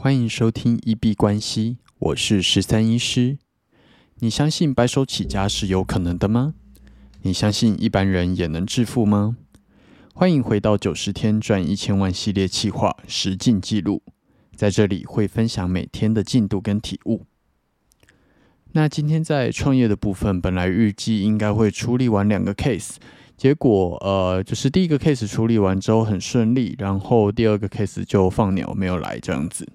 欢迎收听一币关系，我是十三医师。你相信白手起家是有可能的吗？你相信一般人也能致富吗？欢迎回到九十天赚一千万系列企划实进记录，在这里会分享每天的进度跟体悟。那今天在创业的部分，本来预计应该会处理完两个 case。结果，呃，就是第一个 case 处理完之后很顺利，然后第二个 case 就放鸟没有来这样子。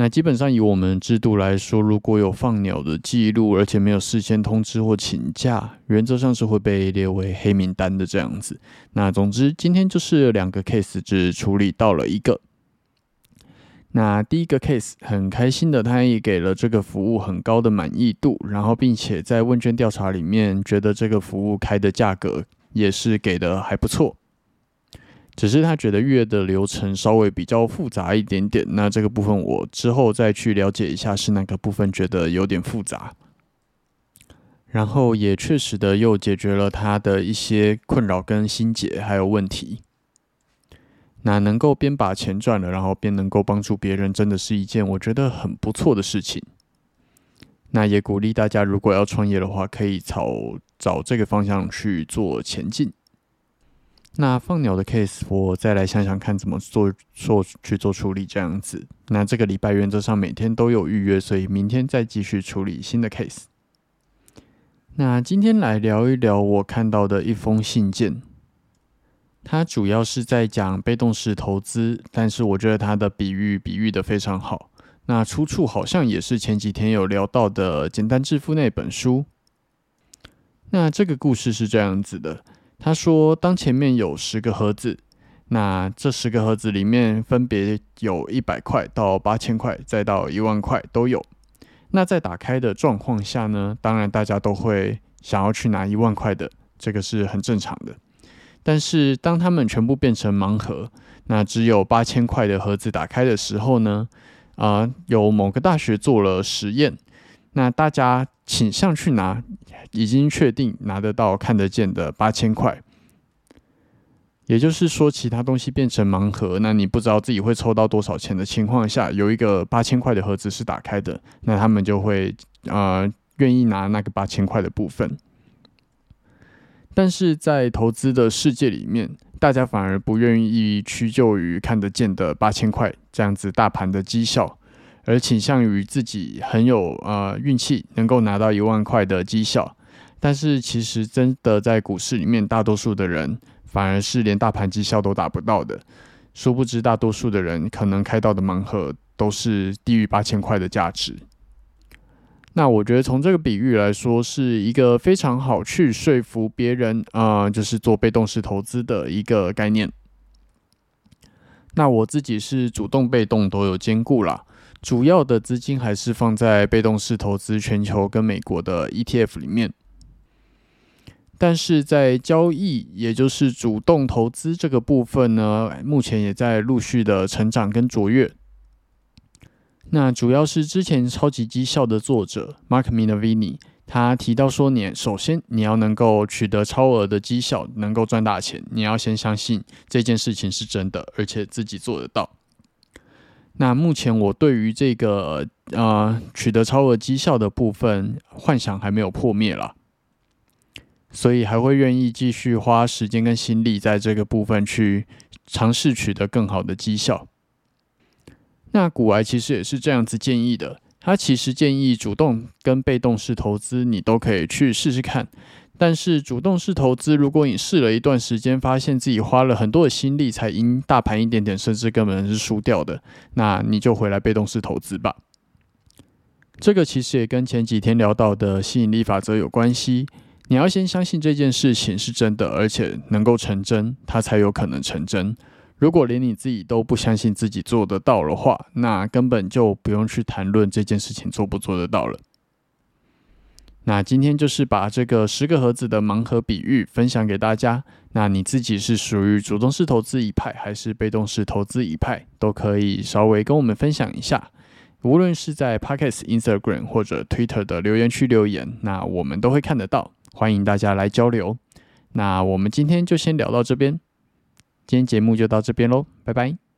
那基本上以我们制度来说，如果有放鸟的记录，而且没有事先通知或请假，原则上是会被列为黑名单的这样子。那总之，今天就是两个 case 只处理到了一个。那第一个 case 很开心的，他也给了这个服务很高的满意度，然后并且在问卷调查里面觉得这个服务开的价格也是给的还不错，只是他觉得预约的流程稍微比较复杂一点点。那这个部分我之后再去了解一下是哪个部分觉得有点复杂，然后也确实的又解决了他的一些困扰跟心结还有问题。那能够边把钱赚了，然后边能够帮助别人，真的是一件我觉得很不错的事情。那也鼓励大家，如果要创业的话，可以朝找这个方向去做前进。那放鸟的 case，我再来想想看怎么做做去做处理这样子。那这个礼拜原则上每天都有预约，所以明天再继续处理新的 case。那今天来聊一聊我看到的一封信件。它主要是在讲被动式投资，但是我觉得它的比喻比喻的非常好。那出处好像也是前几天有聊到的《简单致富》那本书。那这个故事是这样子的：他说，当前面有十个盒子，那这十个盒子里面分别有一百块到八千块，再到一万块都有。那在打开的状况下呢，当然大家都会想要去拿一万块的，这个是很正常的。但是当他们全部变成盲盒，那只有八千块的盒子打开的时候呢？啊，有某个大学做了实验，那大家倾向去拿已经确定拿得到、看得见的八千块。也就是说，其他东西变成盲盒，那你不知道自己会抽到多少钱的情况下，有一个八千块的盒子是打开的，那他们就会呃愿意拿那个八千块的部分。但是在投资的世界里面，大家反而不愿意屈就于看得见的八千块这样子大盘的绩效，而倾向于自己很有呃运气能够拿到一万块的绩效。但是其实真的在股市里面，大多数的人反而是连大盘绩效都达不到的。殊不知，大多数的人可能开到的盲盒都是低于八千块的价值。那我觉得从这个比喻来说，是一个非常好去说服别人啊，就是做被动式投资的一个概念。那我自己是主动、被动都有兼顾啦，主要的资金还是放在被动式投资全球跟美国的 ETF 里面。但是在交易，也就是主动投资这个部分呢，目前也在陆续的成长跟卓越。那主要是之前超级绩效的作者 Mark Minervini，他提到说，你首先你要能够取得超额的绩效，能够赚大钱，你要先相信这件事情是真的，而且自己做得到。那目前我对于这个呃取得超额绩效的部分幻想还没有破灭了，所以还会愿意继续花时间跟心力在这个部分去尝试取得更好的绩效。那古癌其实也是这样子建议的，他其实建议主动跟被动式投资你都可以去试试看，但是主动式投资，如果你试了一段时间，发现自己花了很多的心力才赢大盘一点点，甚至根本是输掉的，那你就回来被动式投资吧。这个其实也跟前几天聊到的吸引力法则有关系，你要先相信这件事情是真的，而且能够成真，它才有可能成真。如果连你自己都不相信自己做得到的话，那根本就不用去谈论这件事情做不做得到了。那今天就是把这个十个盒子的盲盒比喻分享给大家。那你自己是属于主动式投资一派还是被动式投资一派，都可以稍微跟我们分享一下。无论是在 Podcast、Instagram 或者 Twitter 的留言区留言，那我们都会看得到，欢迎大家来交流。那我们今天就先聊到这边。今天节目就到这边喽，拜拜。